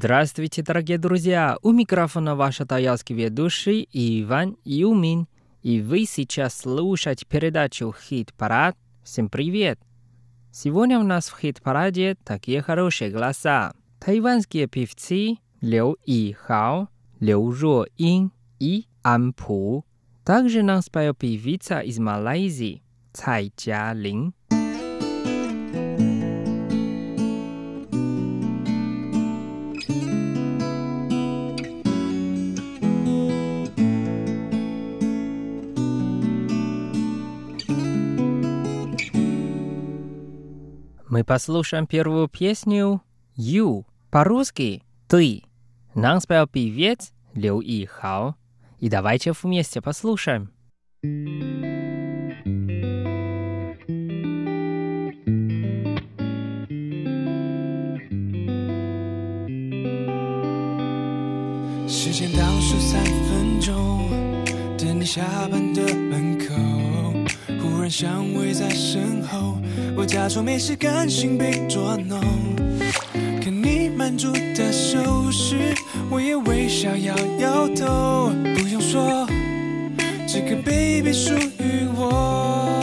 Здравствуйте, дорогие друзья! У микрофона ваш таялский ведущий Иван Юмин. И вы сейчас слушаете передачу «Хит-парад». Всем привет! Сегодня у нас в хит-параде такие хорошие голоса. Тайванские певцы Лю И Хао, Лю Жо Ин и Ан Пу. Также нам споет певица из Малайзии Цай Джа Лин. Послушаем первую песню «You» по-русски «Ты». Нам спел певец Лю И Хао. И давайте вместе послушаем. 时间然香味在身后，我假装没事，甘心被捉弄。看你满足的手势，我也微笑摇摇头。不用说，这个 baby 属于我，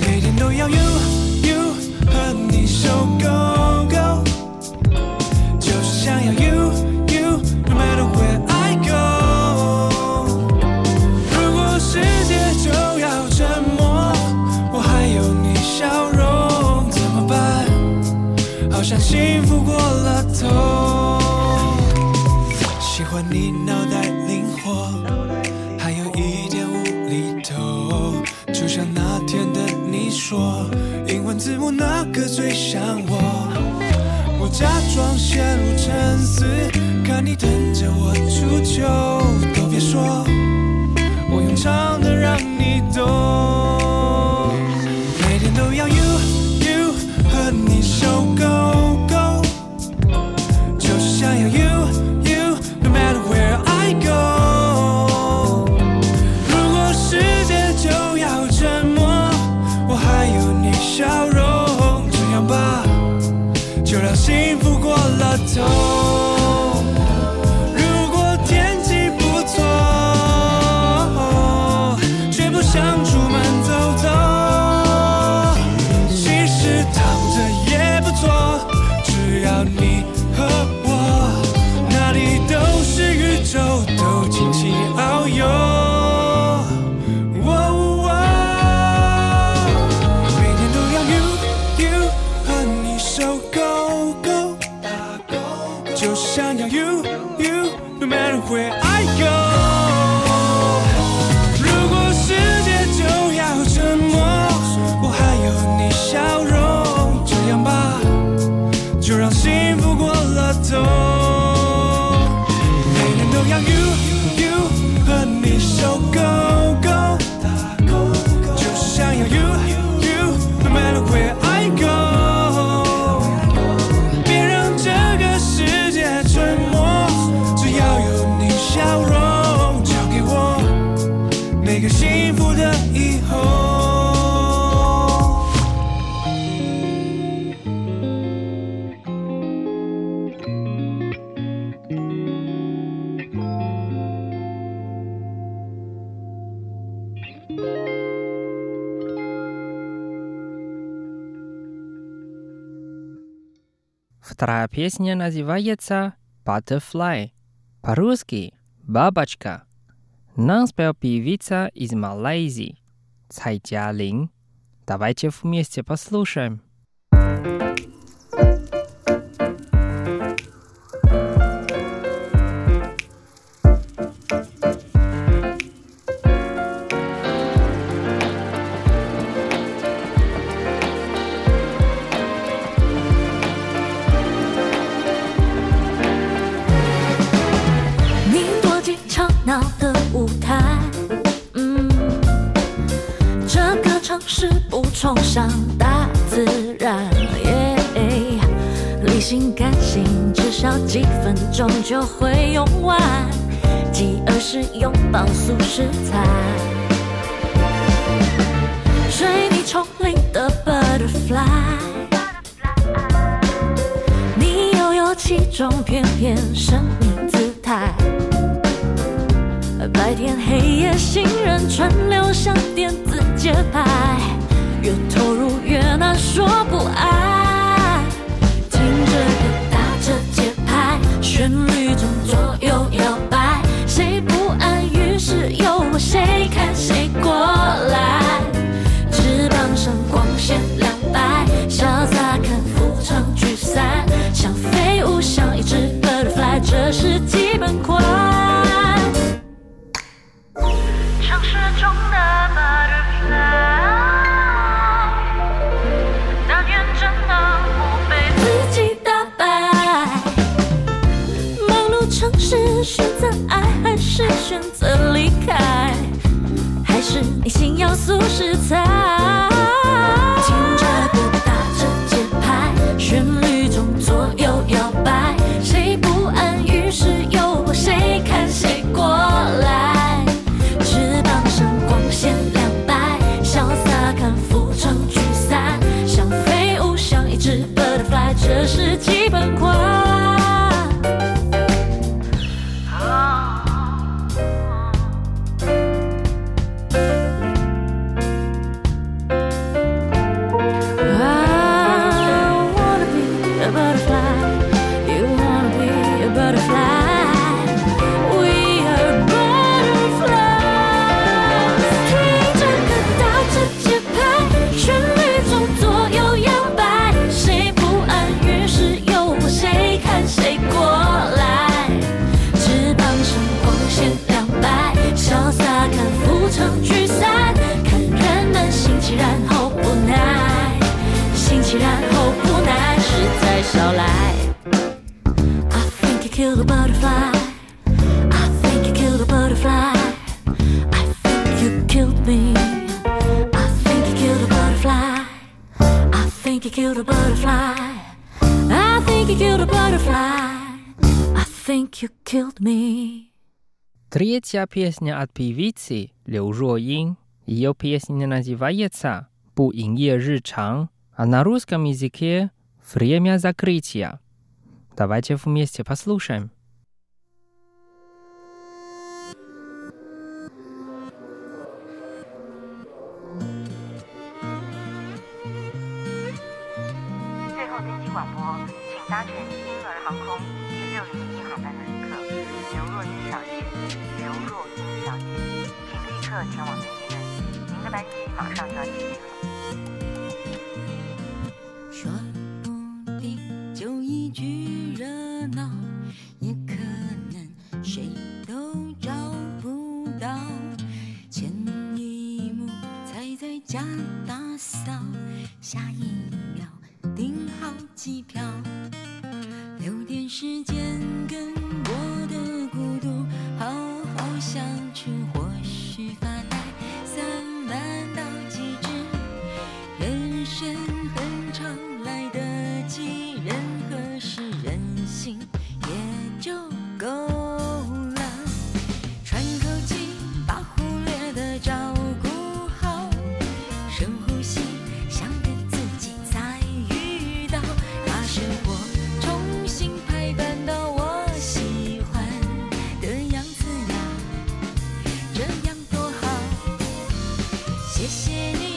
每天都要 you you 和你手勾勾，想我。我假装陷入沉思，看你等着我出糗，都别说，我用唱 Вторая песня называется «Butterfly». По-русски «Бабочка». Нам спел певица из Малайзии Цай Лин. Давайте вместе послушаем.「的舞台。嗯，这个城市不崇尚大自然，耶、诶理性感性至少几分钟就会用完，饥饿是拥抱素食菜。水泥丛林的 butterfly，你悠悠其中翩翩神秘姿态。白天黑夜行人川流像电子节拍越投入越难说不爱。城市选择爱还是选择离开还是你心要素食材 killed a butterfly. I think you killed a butterfly. I think you killed me. I think you killed a butterfly. I think you killed a butterfly. I think you killed a butterfly. I think you killed me. Третья песня от певицы Лю Жоин. Ее песня называется «По инье рычаг», а на русском языке «Время закрытия». Давайте вместе послушаем. Thank you. 很根。You.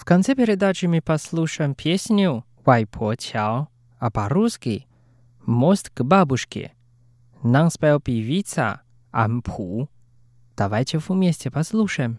悠 конце передачи мы послушаем песню «Вайпо Чао», а по-русски «Мост к бабушке». Нам спел певица Ампу. Давайте вместе послушаем.